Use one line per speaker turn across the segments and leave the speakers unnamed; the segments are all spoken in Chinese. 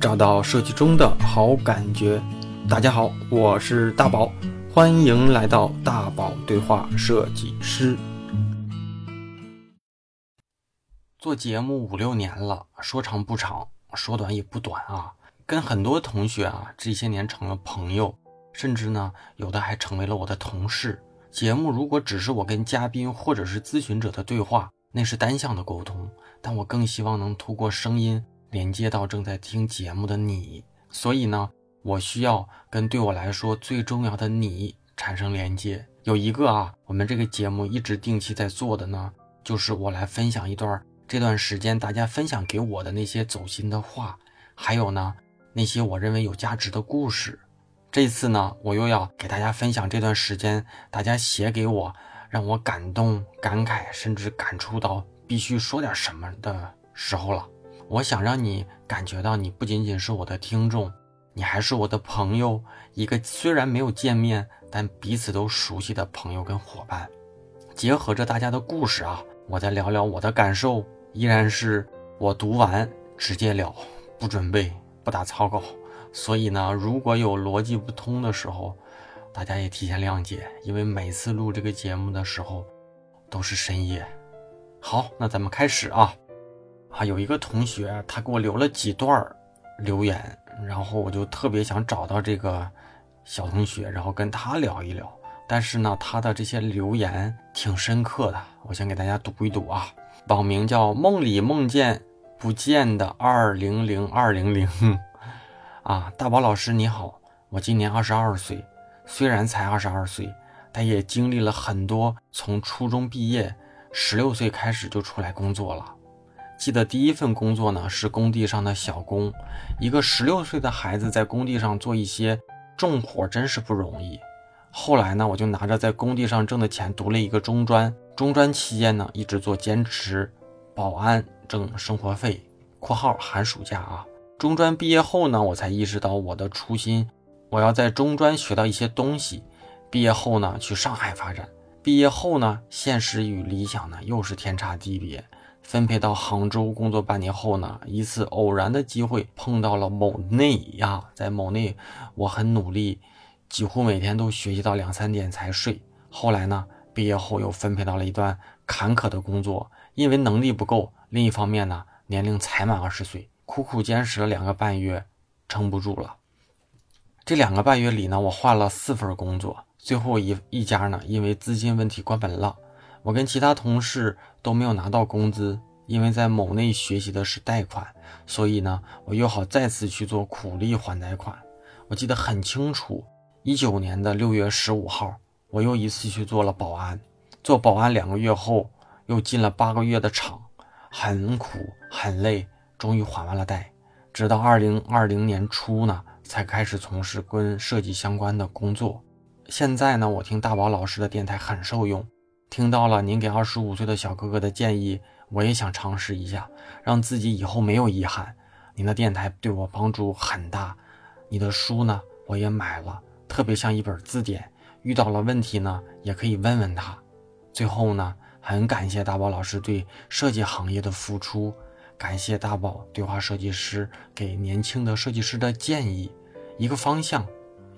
找到设计中的好感觉。大家好，我是大宝，欢迎来到大宝对话设计师。做节目五六年了，说长不长，说短也不短啊。跟很多同学啊，这些年成了朋友，甚至呢，有的还成为了我的同事。节目如果只是我跟嘉宾或者是咨询者的对话，那是单向的沟通。但我更希望能通过声音连接到正在听节目的你。所以呢，我需要跟对我来说最重要的你产生连接。有一个啊，我们这个节目一直定期在做的呢，就是我来分享一段这段时间大家分享给我的那些走心的话，还有呢那些我认为有价值的故事。这次呢，我又要给大家分享这段时间大家写给我，让我感动、感慨，甚至感触到必须说点什么的时候了。我想让你感觉到，你不仅仅是我的听众，你还是我的朋友，一个虽然没有见面，但彼此都熟悉的朋友跟伙伴。结合着大家的故事啊，我再聊聊我的感受，依然是我读完直接聊，不准备，不打草稿。所以呢，如果有逻辑不通的时候，大家也提前谅解，因为每次录这个节目的时候都是深夜。好，那咱们开始啊。啊，有一个同学他给我留了几段留言，然后我就特别想找到这个小同学，然后跟他聊一聊。但是呢，他的这些留言挺深刻的，我先给大家读一读啊。网名叫梦里梦见不见的二零零二零零。啊，大宝老师你好，我今年二十二岁，虽然才二十二岁，但也经历了很多。从初中毕业，十六岁开始就出来工作了。记得第一份工作呢是工地上的小工，一个十六岁的孩子在工地上做一些重活真是不容易。后来呢，我就拿着在工地上挣的钱读了一个中专，中专期间呢一直做兼职，保安挣生活费（括号寒暑假啊）。中专毕业后呢，我才意识到我的初心，我要在中专学到一些东西。毕业后呢，去上海发展。毕业后呢，现实与理想呢又是天差地别。分配到杭州工作半年后呢，一次偶然的机会碰到了某内呀，在某内，我很努力，几乎每天都学习到两三点才睡。后来呢，毕业后又分配到了一段坎坷的工作，因为能力不够，另一方面呢，年龄才满二十岁。苦苦坚持了两个半月，撑不住了。这两个半月里呢，我换了四份工作，最后一一家呢，因为资金问题关门了。我跟其他同事都没有拿到工资，因为在某内学习的是贷款，所以呢，我又好再次去做苦力还贷款。我记得很清楚，一九年的六月十五号，我又一次去做了保安。做保安两个月后，又进了八个月的厂，很苦很累。终于还完了贷，直到二零二零年初呢，才开始从事跟设计相关的工作。现在呢，我听大宝老师的电台很受用，听到了您给二十五岁的小哥哥的建议，我也想尝试一下，让自己以后没有遗憾。您的电台对我帮助很大，你的书呢，我也买了，特别像一本字典，遇到了问题呢，也可以问问他。最后呢，很感谢大宝老师对设计行业的付出。感谢大宝对话设计师给年轻的设计师的建议，一个方向，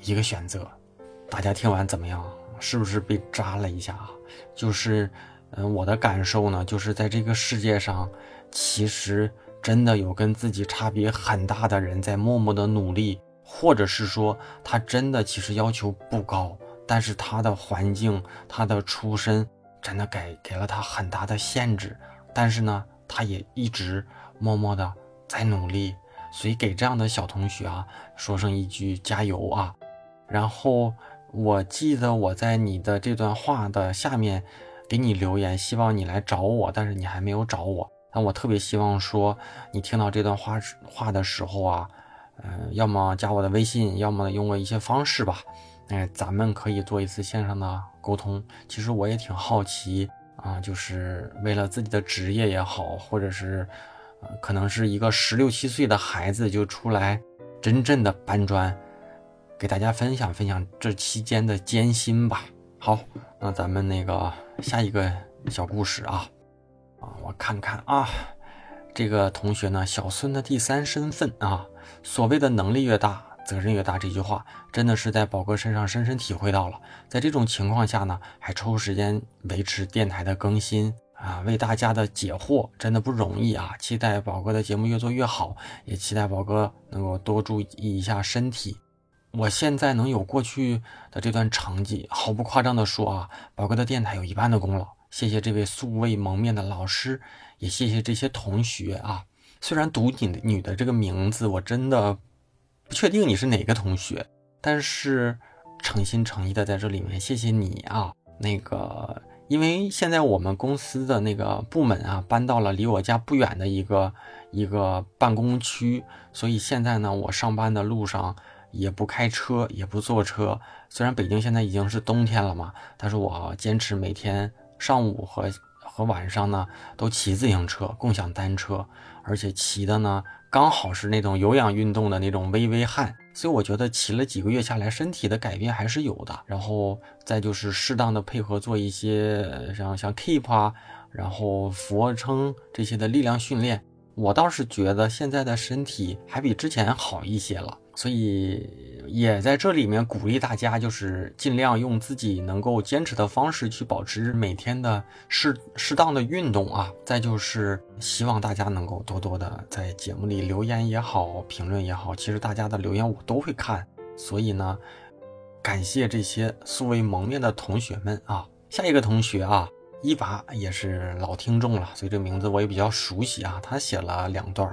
一个选择。大家听完怎么样？是不是被扎了一下啊？就是，嗯，我的感受呢，就是在这个世界上，其实真的有跟自己差别很大的人在默默的努力，或者是说他真的其实要求不高，但是他的环境、他的出身真的给给了他很大的限制，但是呢。他也一直默默的在努力，所以给这样的小同学啊说上一句加油啊！然后我记得我在你的这段话的下面给你留言，希望你来找我，但是你还没有找我。但我特别希望说，你听到这段话话的时候啊，嗯，要么加我的微信，要么用我一些方式吧，哎，咱们可以做一次线上的沟通。其实我也挺好奇。啊，就是为了自己的职业也好，或者是，可能是一个十六七岁的孩子就出来真正的搬砖，给大家分享分享这期间的艰辛吧。好，那咱们那个下一个小故事啊，啊，我看看啊，这个同学呢，小孙的第三身份啊，所谓的能力越大，责任越大，这句话真的是在宝哥身上深深体会到了。在这种情况下呢，还抽时间维持电台的更新啊，为大家的解惑，真的不容易啊！期待宝哥的节目越做越好，也期待宝哥能够多注意一下身体。我现在能有过去的这段成绩，毫不夸张的说啊，宝哥的电台有一半的功劳。谢谢这位素未谋面的老师，也谢谢这些同学啊。虽然读你的你的这个名字，我真的不确定你是哪个同学，但是诚心诚意的在这里面谢谢你啊。那个，因为现在我们公司的那个部门啊，搬到了离我家不远的一个一个办公区，所以现在呢，我上班的路上。也不开车，也不坐车。虽然北京现在已经是冬天了嘛，但是我坚持每天上午和和晚上呢都骑自行车，共享单车，而且骑的呢刚好是那种有氧运动的那种微微汗。所以我觉得骑了几个月下来，身体的改变还是有的。然后再就是适当的配合做一些像像 keep 啊，然后俯卧撑这些的力量训练，我倒是觉得现在的身体还比之前好一些了。所以也在这里面鼓励大家，就是尽量用自己能够坚持的方式去保持每天的适适当的运动啊。再就是希望大家能够多多的在节目里留言也好，评论也好，其实大家的留言我都会看。所以呢，感谢这些素未谋面的同学们啊。下一个同学啊，一娃也是老听众了，所以这名字我也比较熟悉啊。他写了两段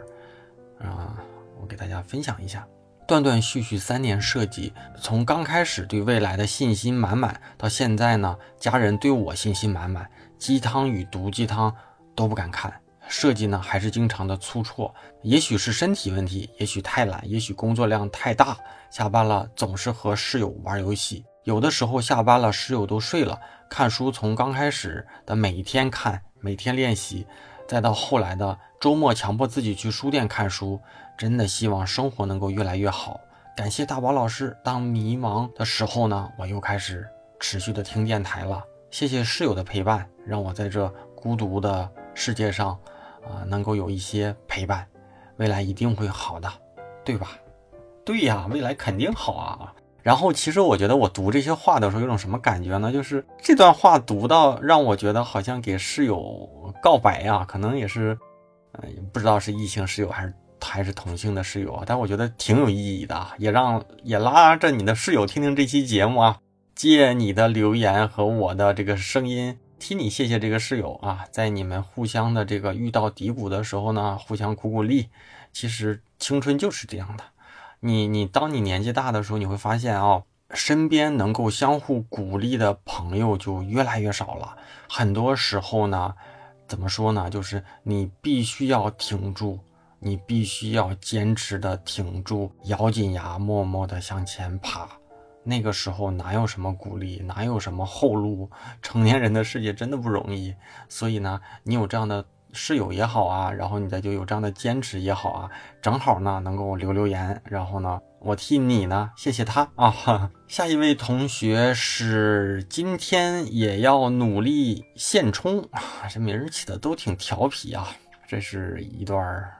啊，我给大家分享一下。断断续续三年设计，从刚开始对未来的信心满满，到现在呢，家人对我信心满满，鸡汤与毒鸡汤都不敢看。设计呢，还是经常的出错，也许是身体问题，也许太懒，也许工作量太大。下班了总是和室友玩游戏，有的时候下班了室友都睡了。看书从刚开始的每一天看，每天练习，再到后来的周末强迫自己去书店看书。真的希望生活能够越来越好。感谢大宝老师。当迷茫的时候呢，我又开始持续的听电台了。谢谢室友的陪伴，让我在这孤独的世界上，啊，能够有一些陪伴。未来一定会好的，对吧？对呀，未来肯定好啊。然后，其实我觉得我读这些话的时候，有种什么感觉呢？就是这段话读到让我觉得好像给室友告白啊，可能也是，呃，不知道是异性室友还是。还是同性的室友啊，但我觉得挺有意义的，也让也拉着你的室友听听这期节目啊，借你的留言和我的这个声音，替你谢谢这个室友啊，在你们互相的这个遇到低谷的时候呢，互相鼓鼓励。其实青春就是这样的，你你当你年纪大的时候，你会发现啊，身边能够相互鼓励的朋友就越来越少了。很多时候呢，怎么说呢，就是你必须要挺住。你必须要坚持的挺住，咬紧牙，默默的向前爬。那个时候哪有什么鼓励，哪有什么后路？成年人的世界真的不容易。所以呢，你有这样的室友也好啊，然后你再就有这样的坚持也好啊，正好呢能够留留言，然后呢，我替你呢谢谢他啊。下一位同学是今天也要努力现充，这名儿起的都挺调皮啊。这是一段。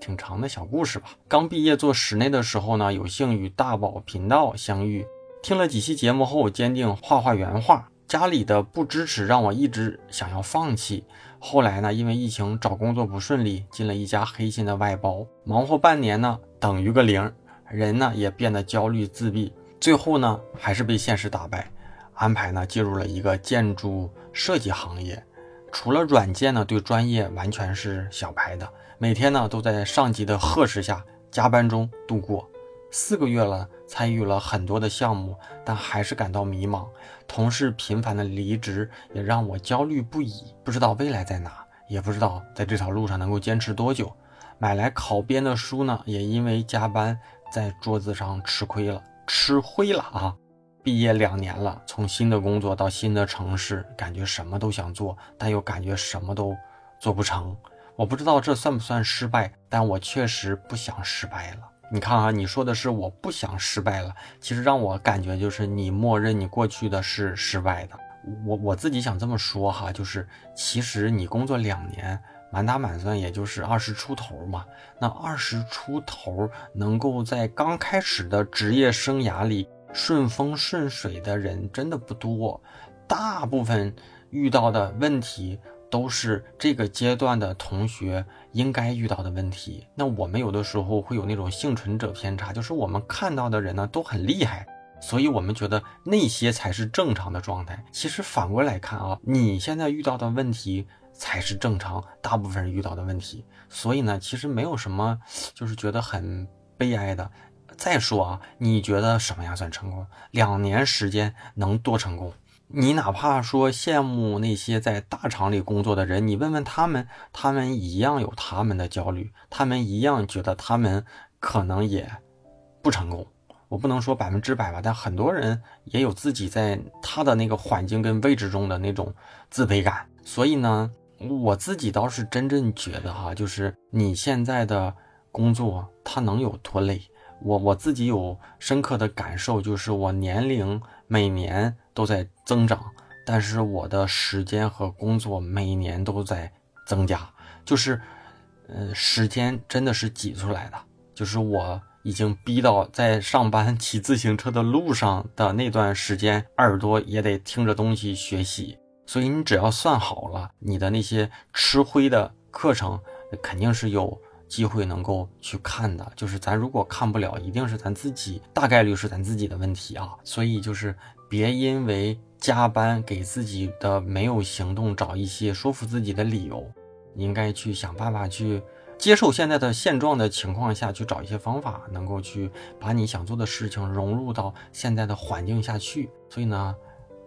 挺长的小故事吧。刚毕业做室内的时候呢，有幸与大宝频道相遇，听了几期节目后，坚定画画原画。家里的不支持让我一直想要放弃。后来呢，因为疫情找工作不顺利，进了一家黑心的外包，忙活半年呢，等于个零，人呢也变得焦虑自闭。最后呢，还是被现实打败，安排呢进入了一个建筑设计行业。除了软件呢，对专业完全是小白的。每天呢都在上级的呵斥下加班中度过，四个月了，参与了很多的项目，但还是感到迷茫。同事频繁的离职也让我焦虑不已，不知道未来在哪，也不知道在这条路上能够坚持多久。买来考编的书呢，也因为加班在桌子上吃亏了，吃灰了啊！毕业两年了，从新的工作到新的城市，感觉什么都想做，但又感觉什么都做不成。我不知道这算不算失败，但我确实不想失败了。你看啊，你说的是我不想失败了，其实让我感觉就是你默认你过去的是失败的。我我自己想这么说哈，就是其实你工作两年满打满算也就是二十出头嘛。那二十出头能够在刚开始的职业生涯里顺风顺水的人真的不多，大部分遇到的问题都是这个阶段的同学应该遇到的问题。那我们有的时候会有那种幸存者偏差，就是我们看到的人呢都很厉害。所以我们觉得那些才是正常的状态。其实反过来看啊，你现在遇到的问题才是正常，大部分人遇到的问题。所以呢，其实没有什么，就是觉得很悲哀的。再说啊，你觉得什么样算成功？两年时间能多成功？你哪怕说羡慕那些在大厂里工作的人，你问问他们，他们一样有他们的焦虑，他们一样觉得他们可能也不成功。我不能说百分之百吧，但很多人也有自己在他的那个环境跟位置中的那种自卑感。所以呢，我自己倒是真正觉得哈，就是你现在的工作它能有多累？我我自己有深刻的感受，就是我年龄每年都在增长，但是我的时间和工作每年都在增加，就是，呃，时间真的是挤出来的，就是我。已经逼到在上班 骑自行车的路上的那段时间，耳朵也得听着东西学习。所以你只要算好了，你的那些吃灰的课程，肯定是有机会能够去看的。就是咱如果看不了，一定是咱自己大概率是咱自己的问题啊。所以就是别因为加班给自己的没有行动找一些说服自己的理由，你应该去想办法去。接受现在的现状的情况下去找一些方法，能够去把你想做的事情融入到现在的环境下去。所以呢，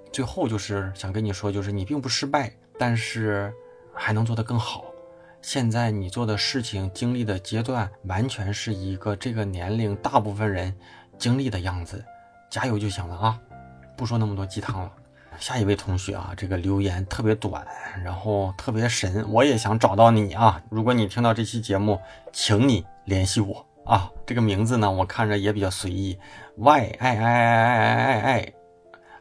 最后就是想跟你说，就是你并不失败，但是还能做得更好。现在你做的事情、经历的阶段，完全是一个这个年龄大部分人经历的样子。加油就行了啊！不说那么多鸡汤了。下一位同学啊，这个留言特别短，然后特别神，我也想找到你啊！如果你听到这期节目，请你联系我啊！这个名字呢，我看着也比较随意，y i i i i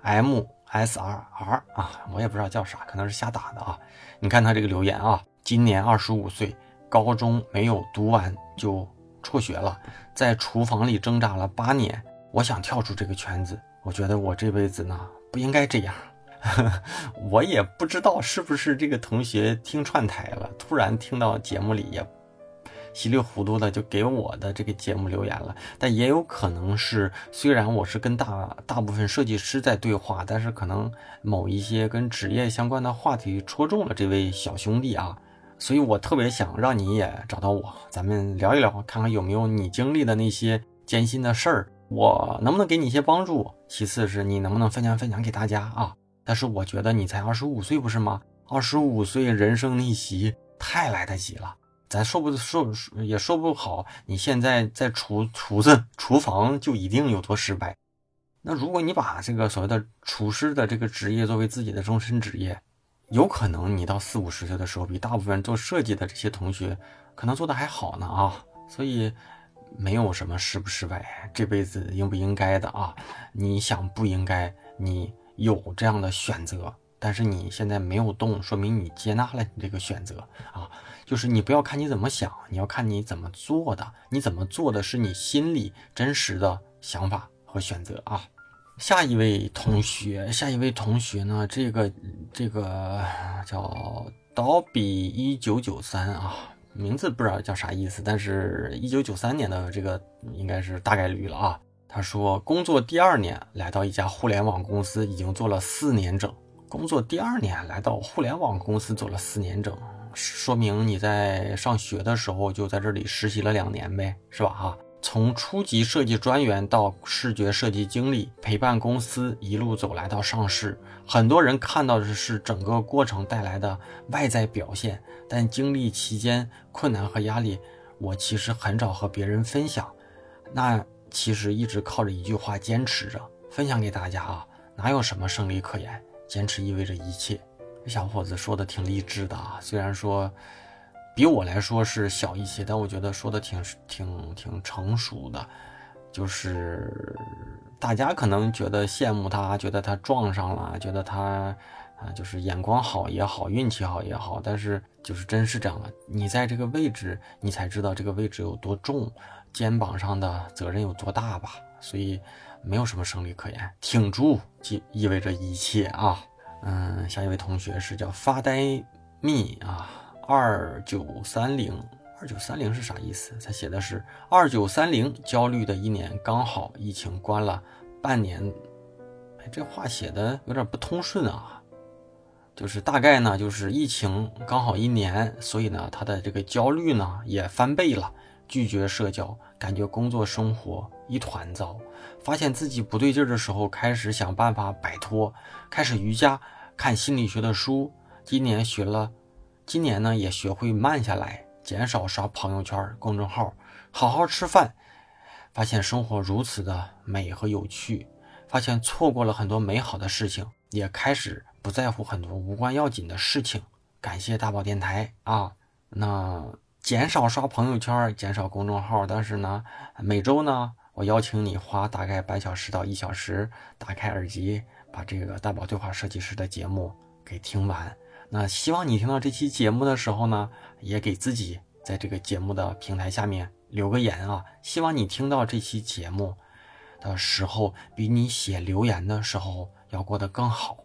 i i m s r r 啊，我也不知道叫啥，可能是瞎打的啊！你看他这个留言啊，今年二十五岁，高中没有读完就辍学了，在厨房里挣扎了八年，我想跳出这个圈子，我觉得我这辈子呢。不应该这样，我也不知道是不是这个同学听串台了，突然听到节目里也稀里糊涂的就给我的这个节目留言了。但也有可能是，虽然我是跟大大部分设计师在对话，但是可能某一些跟职业相关的话题戳中了这位小兄弟啊，所以我特别想让你也找到我，咱们聊一聊，看看有没有你经历的那些艰辛的事儿。我能不能给你一些帮助？其次是你能不能分享分享给大家啊？但是我觉得你才二十五岁，不是吗？二十五岁人生逆袭太来得及了，咱说不说也说不好。你现在在厨厨子厨房就一定有多失败？那如果你把这个所谓的厨师的这个职业作为自己的终身职业，有可能你到四五十岁的时候，比大部分做设计的这些同学可能做的还好呢啊！所以。没有什么失不失败，这辈子应不应该的啊？你想不应该，你有这样的选择，但是你现在没有动，说明你接纳了你这个选择啊。就是你不要看你怎么想，你要看你怎么做的，你怎么做的是你心里真实的想法和选择啊。下一位同学，下一位同学呢？这个这个叫刀比一九九三啊。名字不知道叫啥意思，但是一九九三年的这个应该是大概率了啊。他说，工作第二年来到一家互联网公司，已经做了四年整。工作第二年来到互联网公司做了四年整，说明你在上学的时候就在这里实习了两年呗，是吧？哈。从初级设计专员到视觉设计经理，陪伴公司一路走来到上市。很多人看到的是整个过程带来的外在表现，但经历期间困难和压力，我其实很少和别人分享。那其实一直靠着一句话坚持着，分享给大家啊，哪有什么胜利可言？坚持意味着一切。这小伙子说的挺励志的啊，虽然说。比我来说是小一些，但我觉得说的挺挺挺成熟的，就是大家可能觉得羡慕他，觉得他撞上了，觉得他啊，就是眼光好也好，运气好也好，但是就是真是这样的，你在这个位置，你才知道这个位置有多重，肩膀上的责任有多大吧。所以没有什么胜利可言，挺住即意味着一切啊。嗯，下一位同学是叫发呆蜜啊，二九三零，二九三零是啥意思？他写的是二九三零，焦虑的一年刚好疫情关了半年，哎，这话写的有点不通顺啊。就是大概呢，就是疫情刚好一年，所以呢，他的这个焦虑呢也翻倍了，拒绝社交，感觉工作生活一团糟，发现自己不对劲的时候，开始想办法摆脱，开始瑜伽。看心理学的书，今年学了，今年呢也学会慢下来，减少刷朋友圈、公众号，好好吃饭，发现生活如此的美和有趣，发现错过了很多美好的事情，也开始不在乎很多无关要紧的事情。感谢大宝电台啊！那减少刷朋友圈，减少公众号，但是呢，每周呢，我邀请你花大概半小时到一小时，打开耳机。把这个大宝对话设计师的节目给听完，那希望你听到这期节目的时候呢，也给自己在这个节目的平台下面留个言啊。希望你听到这期节目的时候，比你写留言的时候要过得更好。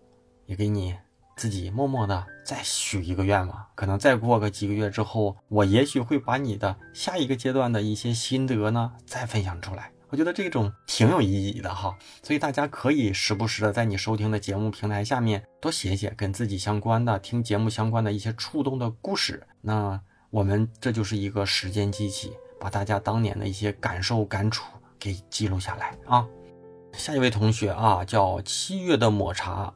也给你自己默默的再许一个愿望，可能再过个几个月之后，我也许会把你的下一个阶段的一些心得呢再分享出来。我觉得这种挺有意义的哈，所以大家可以时不时的在你收听的节目平台下面多写写跟自己相关的、听节目相关的一些触动的故事。那我们这就是一个时间机器，把大家当年的一些感受感触给记录下来啊。下一位同学啊，叫七月的抹茶，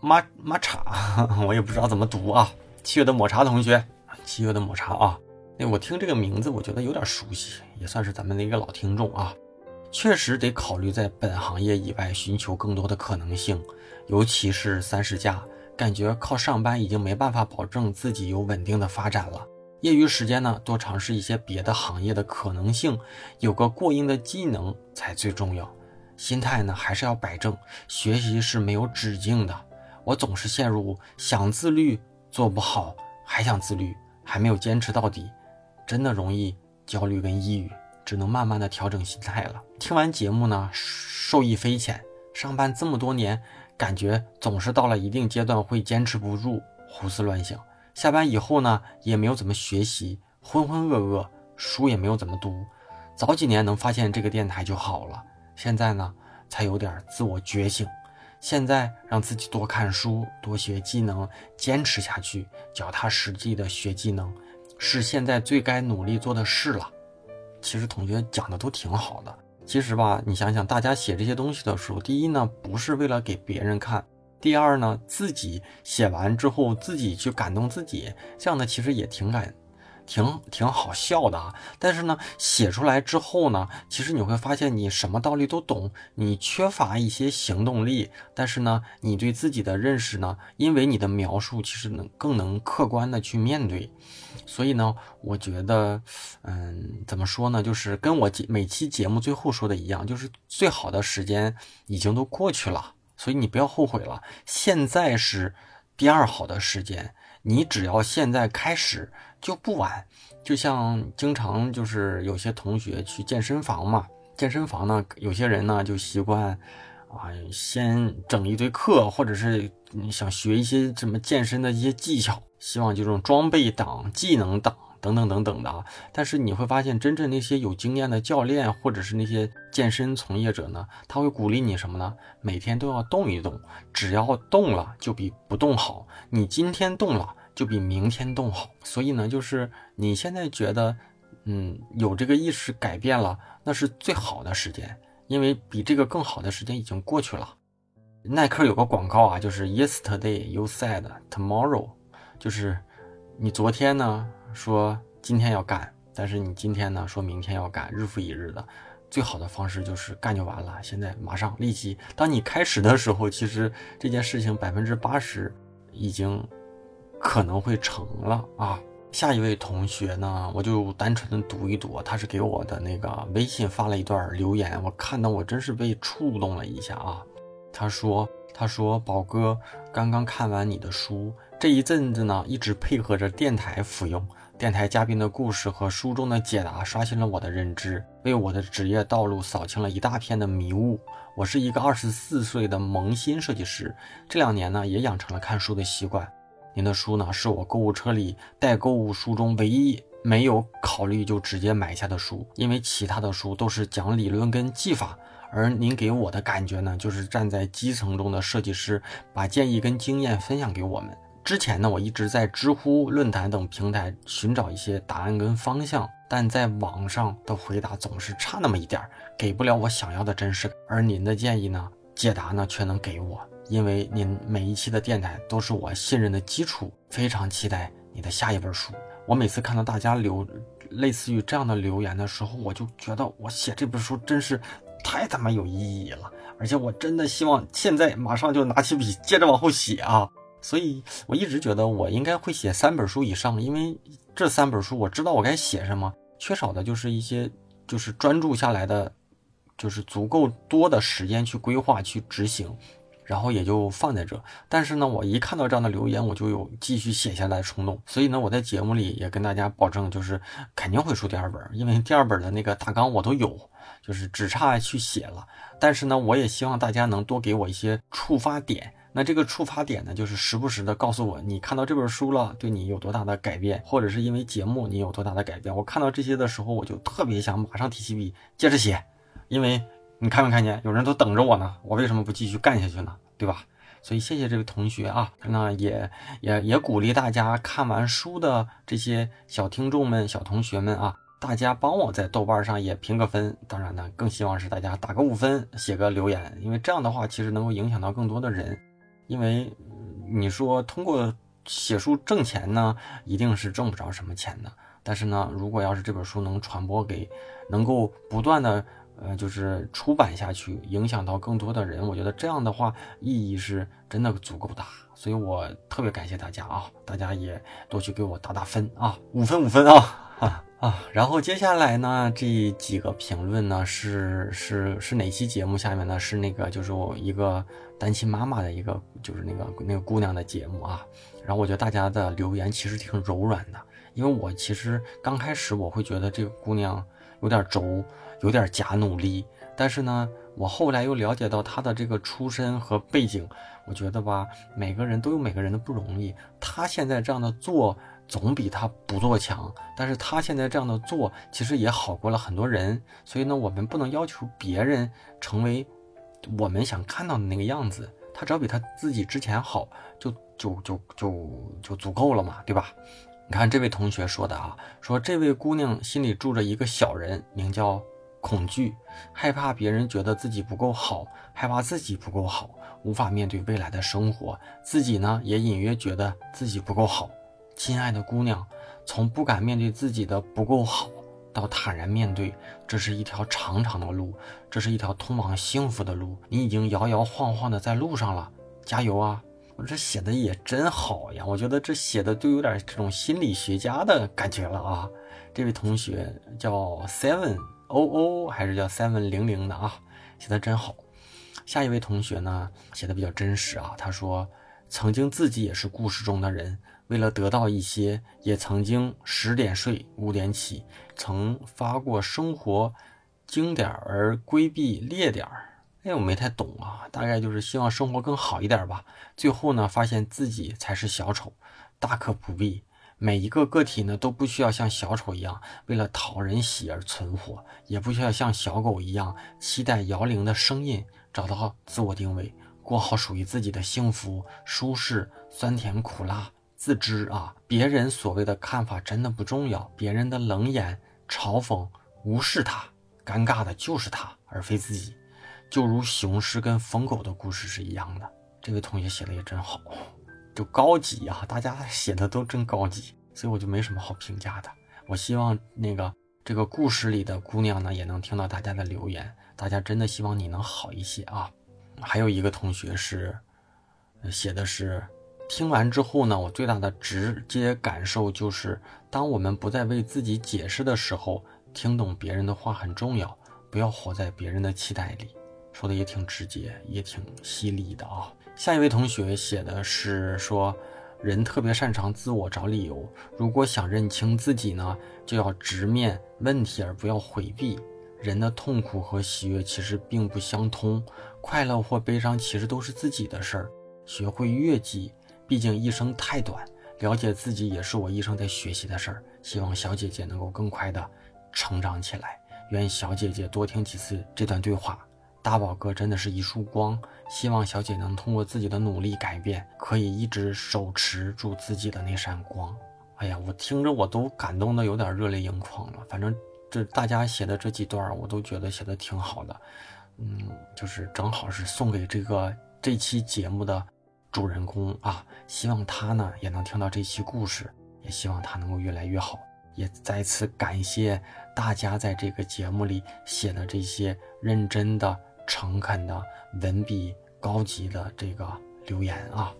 抹抹茶，我也不知道怎么读啊。七月的抹茶同学，七月的抹茶啊。哎，我听这个名字，我觉得有点熟悉，也算是咱们的一个老听众啊。确实得考虑在本行业以外寻求更多的可能性，尤其是三十加，感觉靠上班已经没办法保证自己有稳定的发展了。业余时间呢，多尝试一些别的行业的可能性，有个过硬的技能才最重要。心态呢，还是要摆正，学习是没有止境的。我总是陷入想自律做不好，还想自律，还没有坚持到底。真的容易焦虑跟抑郁，只能慢慢的调整心态了。听完节目呢，受益匪浅。上班这么多年，感觉总是到了一定阶段会坚持不住，胡思乱想。下班以后呢，也没有怎么学习，浑浑噩噩，书也没有怎么读。早几年能发现这个电台就好了，现在呢，才有点自我觉醒。现在让自己多看书，多学技能，坚持下去，脚踏实地的学技能。是现在最该努力做的事了。其实同学讲的都挺好的。其实吧，你想想，大家写这些东西的时候，第一呢，不是为了给别人看；第二呢，自己写完之后自己去感动自己，这样的其实也挺感。挺挺好笑的啊，但是呢，写出来之后呢，其实你会发现你什么道理都懂，你缺乏一些行动力，但是呢，你对自己的认识呢，因为你的描述其实能更能客观的去面对，所以呢，我觉得，嗯，怎么说呢，就是跟我每期节目最后说的一样，就是最好的时间已经都过去了，所以你不要后悔了，现在是第二好的时间，你只要现在开始。就不晚，就像经常就是有些同学去健身房嘛，健身房呢，有些人呢就习惯啊，先整一堆课，或者是想学一些什么健身的一些技巧，希望就这种装备党、技能党等等等等的啊。但是你会发现，真正那些有经验的教练或者是那些健身从业者呢，他会鼓励你什么呢？每天都要动一动，只要动了就比不动好。你今天动了。就比明天动好，所以呢，就是你现在觉得，嗯，有这个意识改变了，那是最好的时间，因为比这个更好的时间已经过去了。耐克有个广告啊，就是 Yesterday you said tomorrow，就是你昨天呢说今天要干，但是你今天呢说明天要干，日复一日的，最好的方式就是干就完了。现在马上立即，当你开始的时候，其实这件事情百分之八十已经。可能会成了啊！下一位同学呢，我就单纯的读一读，他是给我的那个微信发了一段留言，我看到我真是被触动了一下啊。他说：“他说宝哥，刚。”刚看完你的书，这一阵子呢，一直配合着电台服用。电台嘉宾的故事和书中的解答刷新了我的认知，为我的职业道路扫清了一大片的迷雾。我是一个二十四岁的萌新设计师，这两年呢也养成了看书的习惯。您的书呢是我购物车里待购物书中唯一没有考虑就直接买下的书，因为其他的书都是讲理论跟技法，而您给我的感觉呢就是站在基层中的设计师，把建议跟经验分享给我们。之前呢，我一直在知乎论坛等平台寻找一些答案跟方向，但在网上的回答总是差那么一点儿，给不了我想要的真实感。而您的建议呢，解答呢却能给我，因为您每一期的电台都是我信任的基础。非常期待你的下一本书。我每次看到大家留类似于这样的留言的时候，我就觉得我写这本书真是太他妈有意义了，而且我真的希望现在马上就拿起笔接着往后写啊。所以我一直觉得我应该会写三本书以上，因为这三本书我知道我该写什么，缺少的就是一些就是专注下来的，就是足够多的时间去规划去执行，然后也就放在这。但是呢，我一看到这样的留言，我就有继续写下来的冲动。所以呢，我在节目里也跟大家保证，就是肯定会出第二本，因为第二本的那个大纲我都有，就是只差去写了。但是呢，我也希望大家能多给我一些触发点。那这个触发点呢，就是时不时的告诉我，你看到这本书了，对你有多大的改变，或者是因为节目你有多大的改变。我看到这些的时候，我就特别想马上提起笔接着写，因为你看没看见，有人都等着我呢，我为什么不继续干下去呢？对吧？所以谢谢这位同学啊，那也也也鼓励大家看完书的这些小听众们、小同学们啊，大家帮我在豆瓣上也评个分。当然呢，更希望是大家打个五分，写个留言，因为这样的话其实能够影响到更多的人。因为你说通过写书挣钱呢，一定是挣不着什么钱的。但是呢，如果要是这本书能传播给，能够不断的呃，就是出版下去，影响到更多的人，我觉得这样的话意义是真的足够大。所以我特别感谢大家啊，大家也多去给我打打分啊，五分五分啊。啊，然后接下来呢，这几个评论呢是是是哪期节目下面呢？是那个就是我一个单亲妈妈的一个就是那个那个姑娘的节目啊。然后我觉得大家的留言其实挺柔软的，因为我其实刚开始我会觉得这个姑娘有点轴，有点假努力。但是呢，我后来又了解到他的这个出身和背景，我觉得吧，每个人都有每个人的不容易。他现在这样的做。总比他不做强，但是他现在这样的做，其实也好过了很多人。所以呢，我们不能要求别人成为我们想看到的那个样子，他只要比他自己之前好，就就就就就足够了嘛，对吧？你看这位同学说的啊，说这位姑娘心里住着一个小人，名叫恐惧，害怕别人觉得自己不够好，害怕自己不够好，无法面对未来的生活，自己呢也隐约觉得自己不够好。亲爱的姑娘，从不敢面对自己的不够好，到坦然面对，这是一条长长的路，这是一条通往幸福的路。你已经摇摇晃晃的在路上了，加油啊！我这写的也真好呀，我觉得这写的都有点这种心理学家的感觉了啊。这位同学叫 seven o o 还是叫 seven 零零的啊？写的真好。下一位同学呢，写的比较真实啊，他说曾经自己也是故事中的人。为了得到一些，也曾经十点睡五点起，曾发过生活精点而规避劣点儿。哎，我没太懂啊，大概就是希望生活更好一点吧。最后呢，发现自己才是小丑，大可不必。每一个个体呢，都不需要像小丑一样为了讨人喜而存活，也不需要像小狗一样期待摇铃的声音，找到自我定位，过好属于自己的幸福、舒适、酸甜苦辣。自知啊，别人所谓的看法真的不重要，别人的冷眼嘲讽无视他，尴尬的就是他，而非自己。就如雄狮跟疯狗的故事是一样的。这位同学写的也真好，就高级啊，大家写的都真高级，所以我就没什么好评价的。我希望那个这个故事里的姑娘呢，也能听到大家的留言，大家真的希望你能好一些啊。还有一个同学是写的是。听完之后呢，我最大的直接感受就是，当我们不再为自己解释的时候，听懂别人的话很重要。不要活在别人的期待里，说的也挺直接，也挺犀利的啊。下一位同学写的是说，人特别擅长自我找理由，如果想认清自己呢，就要直面问题而不要回避。人的痛苦和喜悦其实并不相通，快乐或悲伤其实都是自己的事儿。学会悦己，毕竟一生太短，了解自己也是我一生在学习的事儿。希望小姐姐能够更快的成长起来。愿小姐姐多听几次这段对话。大宝哥真的是一束光，希望小姐能通过自己的努力改变，可以一直手持住自己的那扇光。哎呀，我听着我都感动的有点热泪盈眶了。反正这大家写的这几段，我都觉得写的挺好的。嗯，就是正好是送给这个这期节目的主人公啊，希望他呢也能听到这期故事，也希望他能够越来越好。也再次感谢大家在这个节目里写的这些认真的。诚恳的文笔，高级的这个留言啊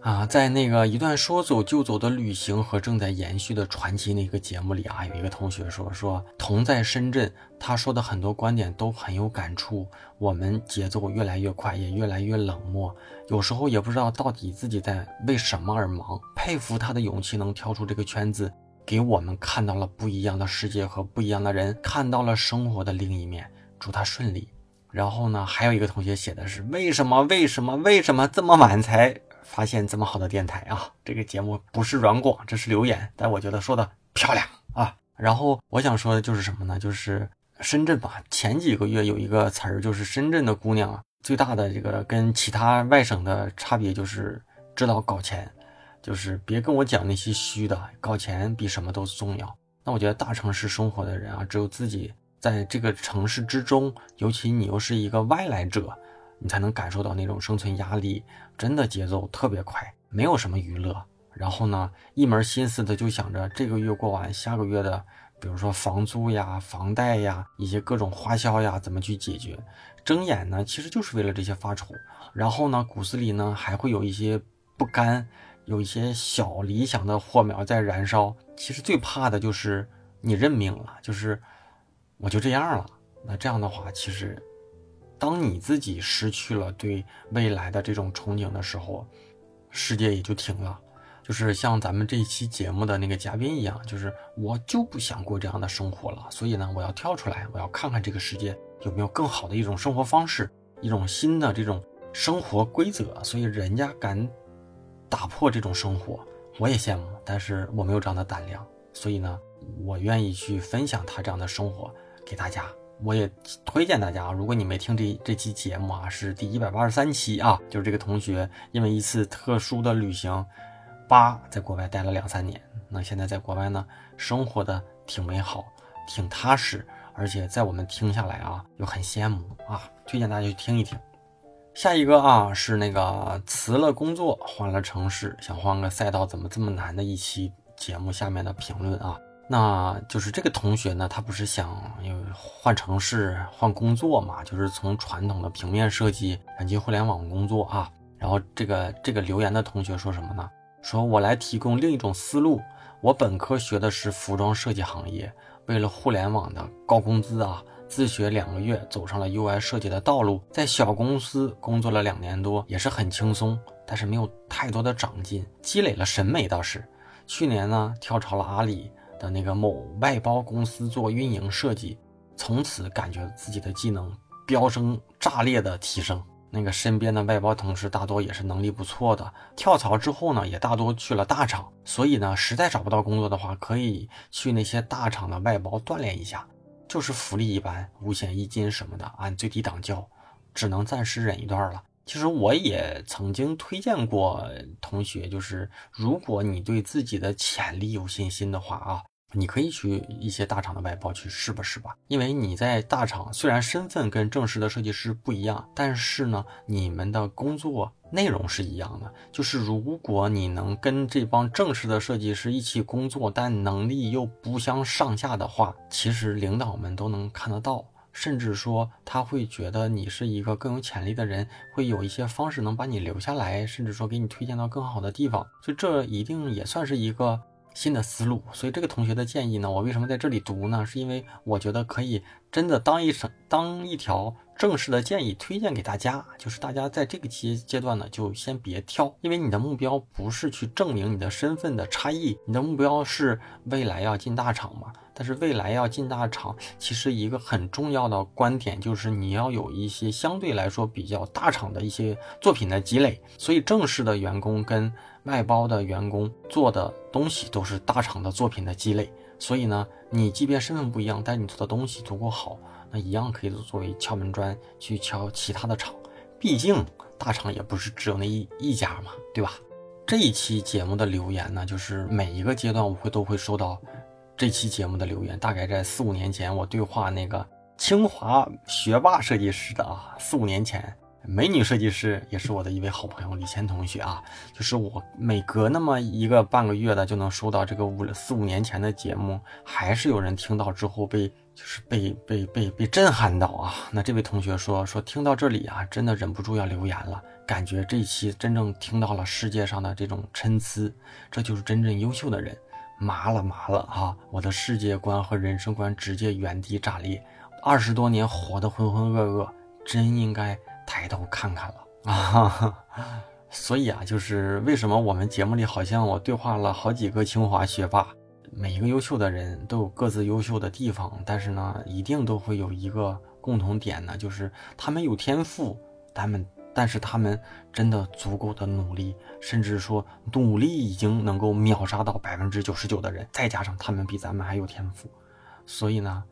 啊，在那个一段说走就走的旅行和正在延续的传奇那个节目里啊，有一个同学说说同在深圳，他说的很多观点都很有感触。我们节奏越来越快，也越来越冷漠，有时候也不知道到底自己在为什么而忙。佩服他的勇气，能跳出这个圈子，给我们看到了不一样的世界和不一样的人，看到了生活的另一面。祝他顺利。然后呢，还有一个同学写的是为什么为什么为什么这么晚才发现这么好的电台啊？这个节目不是软广，这是留言，但我觉得说的漂亮啊。然后我想说的就是什么呢？就是深圳吧，前几个月有一个词儿，就是深圳的姑娘啊最大的这个跟其他外省的差别就是知道搞钱，就是别跟我讲那些虚的，搞钱比什么都重要。那我觉得大城市生活的人啊，只有自己。在这个城市之中，尤其你又是一个外来者，你才能感受到那种生存压力，真的节奏特别快，没有什么娱乐。然后呢，一门心思的就想着这个月过完，下个月的，比如说房租呀、房贷呀、一些各种花销呀，怎么去解决？睁眼呢，其实就是为了这些发愁。然后呢，骨子里呢，还会有一些不甘，有一些小理想的火苗在燃烧。其实最怕的就是你认命了，就是。我就这样了。那这样的话，其实，当你自己失去了对未来的这种憧憬的时候，世界也就停了。就是像咱们这一期节目的那个嘉宾一样，就是我就不想过这样的生活了。所以呢，我要跳出来，我要看看这个世界有没有更好的一种生活方式，一种新的这种生活规则。所以人家敢打破这种生活，我也羡慕，但是我没有这样的胆量。所以呢，我愿意去分享他这样的生活。给大家，我也推荐大家啊！如果你没听这这期节目啊，是第一百八十三期啊，就是这个同学因为一次特殊的旅行，八在国外待了两三年，那现在在国外呢，生活的挺美好，挺踏实，而且在我们听下来啊，又很羡慕啊，推荐大家去听一听。下一个啊，是那个辞了工作，换了城市，想换个赛道，怎么这么难的一期节目下面的评论啊。那就是这个同学呢，他不是想换城市、换工作嘛？就是从传统的平面设计转进互联网工作啊。然后这个这个留言的同学说什么呢？说我来提供另一种思路。我本科学的是服装设计行业，为了互联网的高工资啊，自学两个月走上了 UI 设计的道路。在小公司工作了两年多，也是很轻松，但是没有太多的长进，积累了审美倒是。去年呢，跳槽了阿里。的那个某外包公司做运营设计，从此感觉自己的技能飙升炸裂的提升。那个身边的外包同事大多也是能力不错的，跳槽之后呢，也大多去了大厂。所以呢，实在找不到工作的话，可以去那些大厂的外包锻炼一下。就是福利一般，五险一金什么的，按最低档交，只能暂时忍一段了。其实我也曾经推荐过同学，就是如果你对自己的潜力有信心的话啊，你可以去一些大厂的外包去试吧试吧。因为你在大厂虽然身份跟正式的设计师不一样，但是呢，你们的工作内容是一样的。就是如果你能跟这帮正式的设计师一起工作，但能力又不相上下的话，其实领导们都能看得到。甚至说他会觉得你是一个更有潜力的人，会有一些方式能把你留下来，甚至说给你推荐到更好的地方。所以这一定也算是一个新的思路。所以这个同学的建议呢，我为什么在这里读呢？是因为我觉得可以真的当一成当一条正式的建议推荐给大家，就是大家在这个阶阶段呢，就先别跳，因为你的目标不是去证明你的身份的差异，你的目标是未来要进大厂嘛。但是未来要进大厂，其实一个很重要的观点就是你要有一些相对来说比较大厂的一些作品的积累。所以正式的员工跟外包的员工做的东西都是大厂的作品的积累。所以呢，你即便身份不一样，但你做的东西足够好，那一样可以作为敲门砖去敲其他的厂。毕竟大厂也不是只有那一一家嘛，对吧？这一期节目的留言呢，就是每一个阶段我会都会收到。这期节目的留言大概在四五年前，我对话那个清华学霸设计师的啊，四五年前，美女设计师也是我的一位好朋友李谦同学啊，就是我每隔那么一个半个月的就能收到这个五四五年前的节目，还是有人听到之后被就是被被被被震撼到啊。那这位同学说说听到这里啊，真的忍不住要留言了，感觉这一期真正听到了世界上的这种参差，这就是真正优秀的人。麻了麻了哈！我的世界观和人生观直接原地炸裂，二十多年活得浑浑噩噩，真应该抬头看看了啊！所以啊，就是为什么我们节目里好像我对话了好几个清华学霸，每一个优秀的人都有各自优秀的地方，但是呢，一定都会有一个共同点呢，就是他们有天赋，他们。但是他们真的足够的努力，甚至说努力已经能够秒杀到百分之九十九的人，再加上他们比咱们还有天赋，所以呢，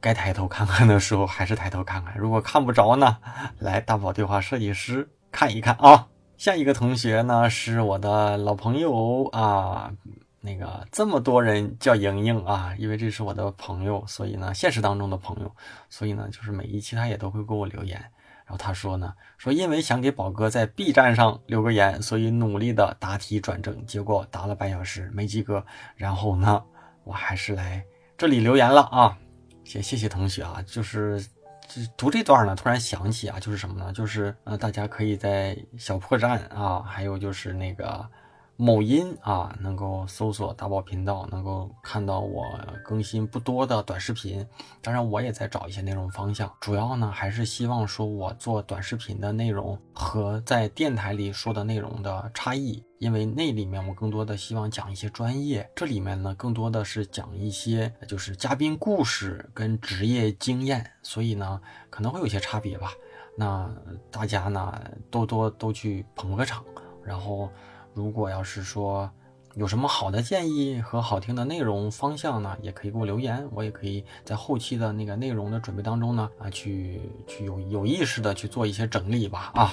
该抬头看看的时候还是抬头看看。如果看不着呢，来大宝对话设计师看一看啊。下一个同学呢是我的老朋友啊，那个这么多人叫莹莹啊，因为这是我的朋友，所以呢现实当中的朋友，所以呢就是每一期他也都会给我留言。然后他说呢，说因为想给宝哥在 B 站上留个言，所以努力的答题转正，结果答了半小时没及格。然后呢，我还是来这里留言了啊，谢谢谢同学啊，就是读这段呢，突然想起啊，就是什么呢？就是呃，大家可以在小破站啊，还有就是那个。某音啊，能够搜索大宝频道，能够看到我更新不多的短视频。当然，我也在找一些内容方向，主要呢还是希望说我做短视频的内容和在电台里说的内容的差异。因为那里面我更多的希望讲一些专业，这里面呢更多的是讲一些就是嘉宾故事跟职业经验，所以呢可能会有些差别吧。那大家呢多多都去捧个场，然后。如果要是说有什么好的建议和好听的内容方向呢，也可以给我留言，我也可以在后期的那个内容的准备当中呢，啊，去去有有意识的去做一些整理吧，啊，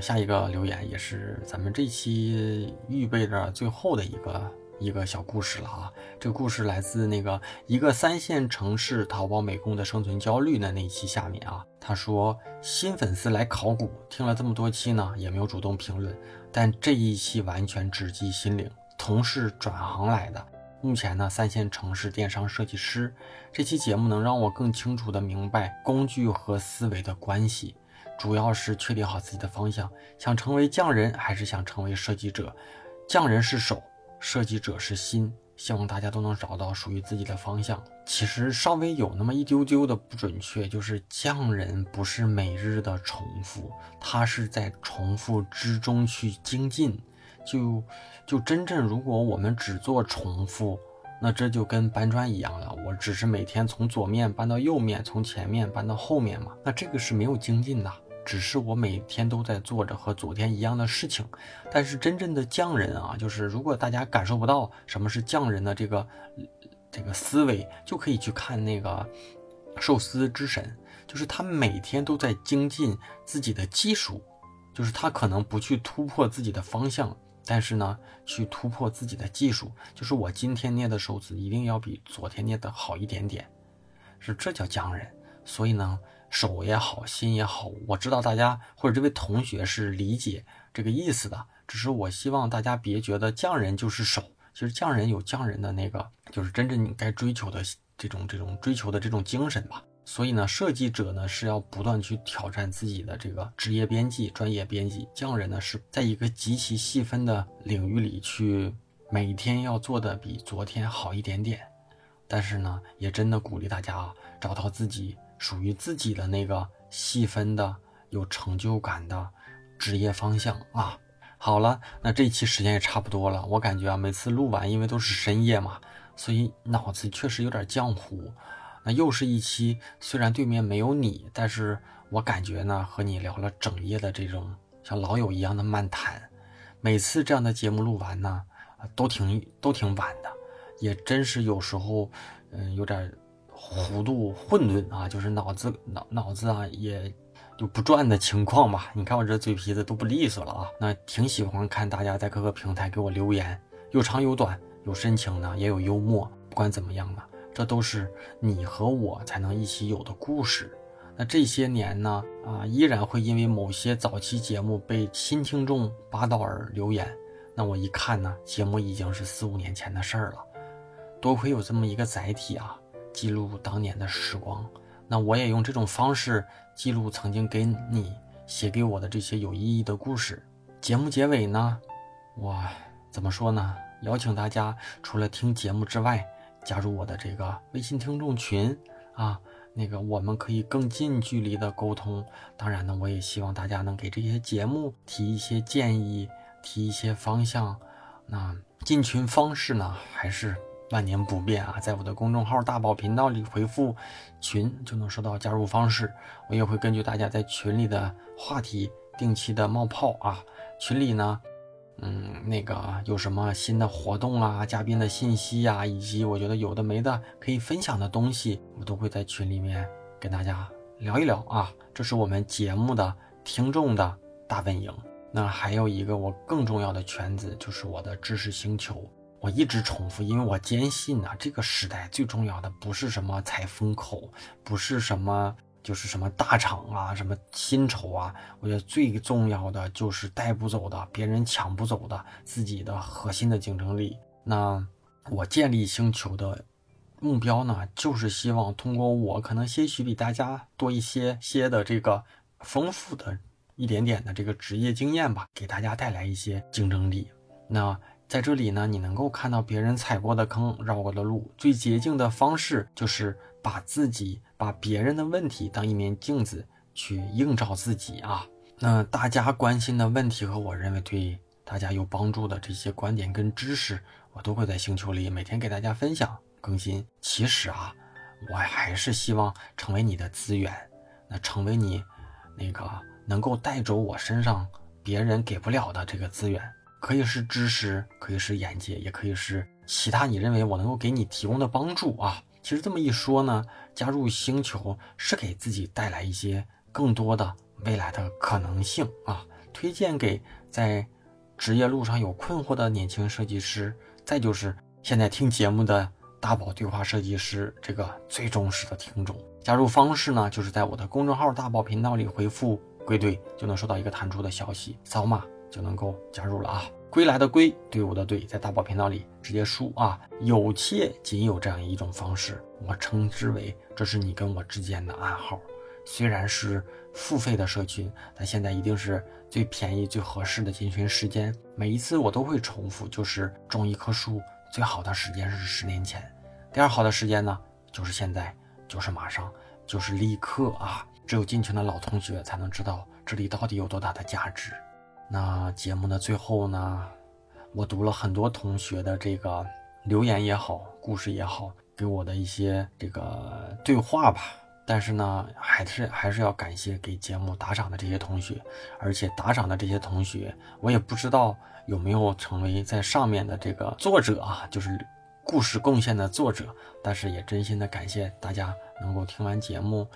下一个留言也是咱们这期预备着最后的一个一个小故事了啊，这个故事来自那个一个三线城市淘宝美工的生存焦虑的那一期下面啊，他说新粉丝来考古，听了这么多期呢，也没有主动评论。但这一期完全直击心灵，同事转行来的，目前呢三线城市电商设计师。这期节目能让我更清楚的明白工具和思维的关系，主要是确定好自己的方向，想成为匠人还是想成为设计者？匠人是手，设计者是心。希望大家都能找到属于自己的方向。其实稍微有那么一丢丢的不准确，就是匠人不是每日的重复，他是在重复之中去精进。就就真正如果我们只做重复，那这就跟搬砖一样了。我只是每天从左面搬到右面，从前面搬到后面嘛，那这个是没有精进的。只是我每天都在做着和昨天一样的事情，但是真正的匠人啊，就是如果大家感受不到什么是匠人的这个这个思维，就可以去看那个寿司之神，就是他每天都在精进自己的技术，就是他可能不去突破自己的方向，但是呢，去突破自己的技术，就是我今天捏的寿司一定要比昨天捏的好一点点，是这叫匠人，所以呢。手也好，心也好，我知道大家或者这位同学是理解这个意思的。只是我希望大家别觉得匠人就是手，其实匠人有匠人的那个，就是真正你该追求的这种这种追求的这种精神吧。所以呢，设计者呢是要不断去挑战自己的这个职业编辑、专业编辑；匠人呢是在一个极其细分的领域里去每天要做的比昨天好一点点。但是呢，也真的鼓励大家啊，找到自己。属于自己的那个细分的、有成就感的职业方向啊。好了，那这期时间也差不多了。我感觉啊，每次录完，因为都是深夜嘛，所以脑子确实有点浆糊。那又是一期，虽然对面没有你，但是我感觉呢，和你聊了整夜的这种像老友一样的漫谈。每次这样的节目录完呢，都挺都挺晚的，也真是有时候，嗯，有点糊涂混沌啊，就是脑子脑脑子啊也。就不转的情况吧，你看我这嘴皮子都不利索了啊。那挺喜欢看大家在各个平台给我留言，有长有短，有深情的，也有幽默。不管怎么样呢，这都是你和我才能一起有的故事。那这些年呢，啊，依然会因为某些早期节目被新听众扒到而留言。那我一看呢，节目已经是四五年前的事儿了。多亏有这么一个载体啊，记录当年的时光。那我也用这种方式记录曾经给你写给我的这些有意义的故事。节目结尾呢，我怎么说呢？邀请大家除了听节目之外，加入我的这个微信听众群啊，那个我们可以更近距离的沟通。当然呢，我也希望大家能给这些节目提一些建议，提一些方向。那进群方式呢，还是？万年不变啊，在我的公众号大宝频道里回复“群”就能收到加入方式。我也会根据大家在群里的话题定期的冒泡啊。群里呢，嗯，那个有什么新的活动啊、嘉宾的信息呀，以及我觉得有的没的可以分享的东西，我都会在群里面跟大家聊一聊啊。这是我们节目的听众的大本营。那还有一个我更重要的圈子，就是我的知识星球。我一直重复，因为我坚信呢，这个时代最重要的不是什么踩风口，不是什么就是什么大厂啊，什么薪酬啊，我觉得最重要的就是带不走的，别人抢不走的自己的核心的竞争力。那我建立星球的目标呢，就是希望通过我可能些许比大家多一些些的这个丰富的一点点的这个职业经验吧，给大家带来一些竞争力。那。在这里呢，你能够看到别人踩过的坑、绕过的路。最捷径的方式就是把自己、把别人的问题当一面镜子去映照自己啊。那大家关心的问题和我认为对大家有帮助的这些观点跟知识，我都会在星球里每天给大家分享更新。其实啊，我还是希望成为你的资源，那成为你那个能够带走我身上别人给不了的这个资源。可以是知识，可以是眼界，也可以是其他你认为我能够给你提供的帮助啊。其实这么一说呢，加入星球是给自己带来一些更多的未来的可能性啊。推荐给在职业路上有困惑的年轻设计师，再就是现在听节目的大宝对话设计师这个最忠实的听众。加入方式呢，就是在我的公众号大宝频道里回复“归队”，就能收到一个弹出的消息，扫码。就能够加入了啊！归来的归，队伍的队，在大宝频道里直接输啊！有且仅有这样一种方式，我称之为这是你跟我之间的暗号。虽然是付费的社群，但现在一定是最便宜、最合适的进群时间。每一次我都会重复，就是种一棵树最好的时间是十年前，第二好的时间呢就是现在，就是马上，就是立刻啊！只有进群的老同学才能知道这里到底有多大的价值。那节目的最后呢，我读了很多同学的这个留言也好，故事也好，给我的一些这个对话吧。但是呢，还是还是要感谢给节目打赏的这些同学，而且打赏的这些同学，我也不知道有没有成为在上面的这个作者啊，就是故事贡献的作者。但是也真心的感谢大家能够听完节目，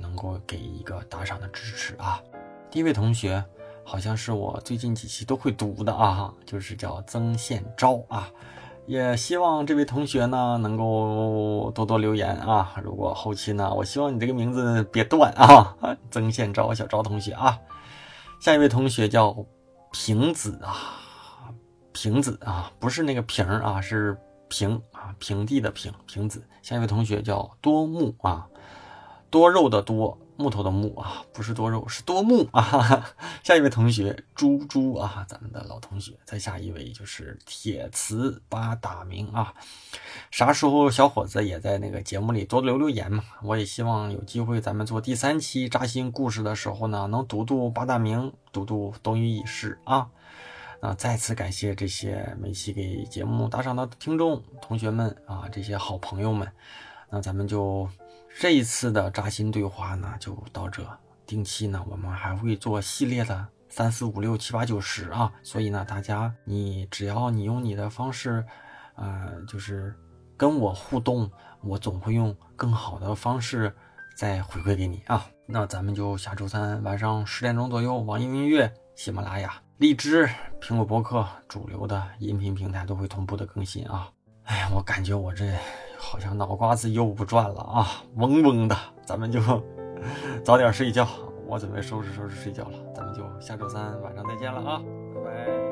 能够给一个打赏的支持啊。第一位同学。好像是我最近几期都会读的啊，就是叫曾宪昭啊，也希望这位同学呢能够多多留言啊。如果后期呢，我希望你这个名字别断啊，曾宪昭小昭同学啊。下一位同学叫平子啊，平子啊，不是那个平啊，是平啊，平地的平平子。下一位同学叫多木啊，多肉的多。木头的木啊，不是多肉，是多木啊。下一位同学猪猪啊，咱们的老同学。再下一位就是铁磁八大名啊。啥时候小伙子也在那个节目里多留留言嘛？我也希望有机会咱们做第三期扎心故事的时候呢，能读读八大名，读读东隅已逝啊。那再次感谢这些每期给节目打赏的听众同学们啊，这些好朋友们。那咱们就。这一次的扎心对话呢，就到这。定期呢，我们还会做系列的三四五六七八九十啊。所以呢，大家你只要你用你的方式，呃，就是跟我互动，我总会用更好的方式再回馈给你啊。那咱们就下周三晚上十点钟左右，网易云音乐、喜马拉雅、荔枝、苹果播客主流的音频平台都会同步的更新啊。哎呀，我感觉我这。好像脑瓜子又不转了啊，嗡嗡的，咱们就 早点睡觉，我准备收拾收拾睡觉了，咱们就下周三晚上再见了啊，拜拜。